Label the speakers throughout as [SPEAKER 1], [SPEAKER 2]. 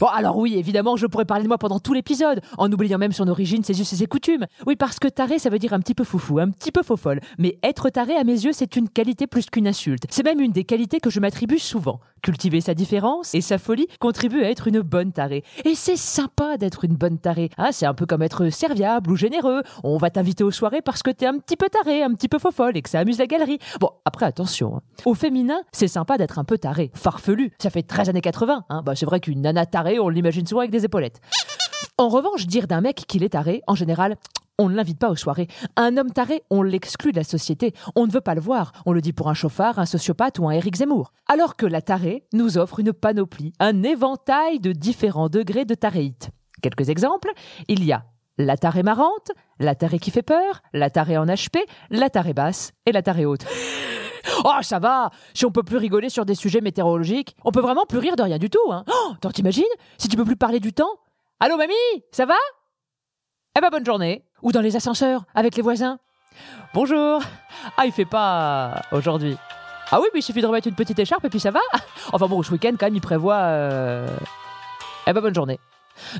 [SPEAKER 1] Bon, alors oui, évidemment, je pourrais parler de moi pendant tout l'épisode, en oubliant même son origine, ses us et ses coutumes. Oui, parce que taré, ça veut dire un petit peu foufou, un petit peu faux folle. Mais être taré, à mes yeux, c'est une qualité plus qu'une insulte. C'est même une des qualités que je m'attribue souvent. Cultiver sa différence et sa folie contribue à être une bonne tarée. Et c'est sympa d'être une bonne tarée. Ah, c'est un peu comme être serviable ou généreux. On va t'inviter aux soirées parce que t'es un petit peu taré, un petit peu faux folle et que ça amuse la galerie. Bon, après, attention. hein. Au féminin, c'est sympa d'être un peu taré, farfelu. Ça fait 13 années 80. Hein. Bah, c'est vrai qu'une nana tarée, on l'imagine souvent avec des épaulettes. En revanche, dire d'un mec qu'il est taré, en général, on ne l'invite pas aux soirées. Un homme taré, on l'exclut de la société. On ne veut pas le voir. On le dit pour un chauffard, un sociopathe ou un Éric Zemmour. Alors que la tarée nous offre une panoplie, un éventail de différents degrés de taréite. Quelques exemples. Il y a la tarée marrante, la tarée qui fait peur, la tarée en HP, la tarée basse et la tarée haute. Oh, ça va. Si on peut plus rigoler sur des sujets météorologiques, on peut vraiment plus rire de rien du tout, hein. Oh, t'imagines? Si tu peux plus parler du temps? Allô, mamie? Ça va? Eh ben, bonne journée. Ou dans les ascenseurs, avec les voisins. Bonjour. Ah, il fait pas aujourd'hui. Ah oui, mais il suffit de remettre une petite écharpe et puis ça va. Enfin bon, ce week-end, quand même, il prévoit... euh, Eh ben, bonne journée.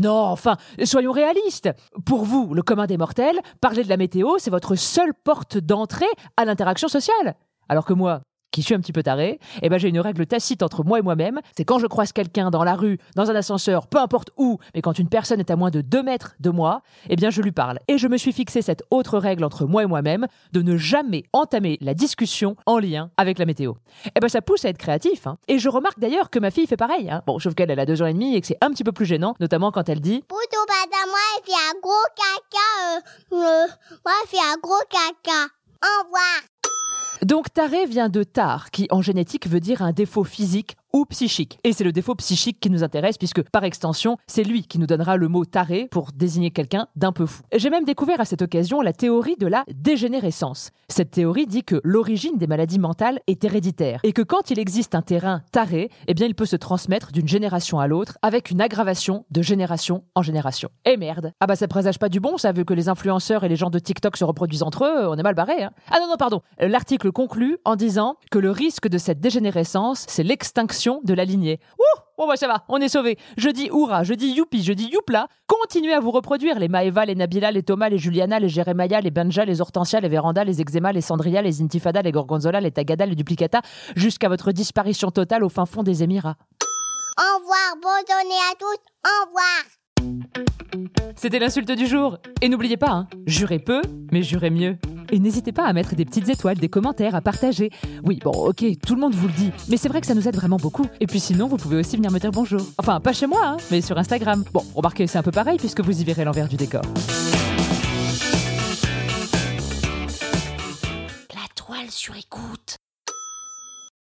[SPEAKER 1] Non, enfin, soyons réalistes. Pour vous, le commun des mortels, parler de la météo, c'est votre seule porte d'entrée à l'interaction sociale. Alors que moi, qui suis un petit peu taré, eh ben j'ai une règle tacite entre moi et moi-même, c'est quand je croise quelqu'un dans la rue, dans un ascenseur, peu importe où, mais quand une personne est à moins de 2 mètres de moi, eh bien je lui parle. Et je me suis fixé cette autre règle entre moi et moi-même, de ne jamais entamer la discussion en lien avec la météo. Eh ben ça pousse à être créatif, hein. Et je remarque d'ailleurs que ma fille fait pareil, hein. Bon, sauf qu'elle, elle a deux ans et demi et que c'est un petit peu plus gênant, notamment quand elle dit
[SPEAKER 2] moi, un gros caca. Euh, euh, moi, un gros caca. Au revoir.
[SPEAKER 1] Donc taré vient de tar, qui en génétique veut dire un défaut physique psychique. Et c'est le défaut psychique qui nous intéresse, puisque par extension, c'est lui qui nous donnera le mot taré pour désigner quelqu'un d'un peu fou. J'ai même découvert à cette occasion la théorie de la dégénérescence. Cette théorie dit que l'origine des maladies mentales est héréditaire, et que quand il existe un terrain taré, eh bien il peut se transmettre d'une génération à l'autre, avec une aggravation de génération en génération. Et merde Ah bah ça présage pas du bon, ça, vu que les influenceurs et les gens de TikTok se reproduisent entre eux, on est mal barré. Hein. Ah non, non, pardon. L'article conclut en disant que le risque de cette dégénérescence, c'est l'extinction de la lignée. Ouh Bon bah ça va, on est sauvés. Je dis hurrah, je dis youpi, je dis youpla. Continuez à vous reproduire, les Maeva, les Nabila, les Thomas, les Juliana, les Jeremiah, les Benja, les Hortensia, les Véranda, les Eczéma, les Sandria, les Intifada, les Gorgonzola, les Tagada, les Duplicata, jusqu'à votre disparition totale au fin fond des Émirats.
[SPEAKER 2] Au revoir. Bonne journée à tous. Au revoir.
[SPEAKER 1] C'était l'insulte du jour. Et n'oubliez pas, hein, jurez peu, mais jurez mieux. Et n'hésitez pas à mettre des petites étoiles, des commentaires, à partager. Oui, bon, ok, tout le monde vous le dit, mais c'est vrai que ça nous aide vraiment beaucoup. Et puis sinon, vous pouvez aussi venir me dire bonjour. Enfin, pas chez moi, hein, mais sur Instagram. Bon, remarquez, c'est un peu pareil puisque vous y verrez l'envers du décor.
[SPEAKER 3] La toile sur écoute.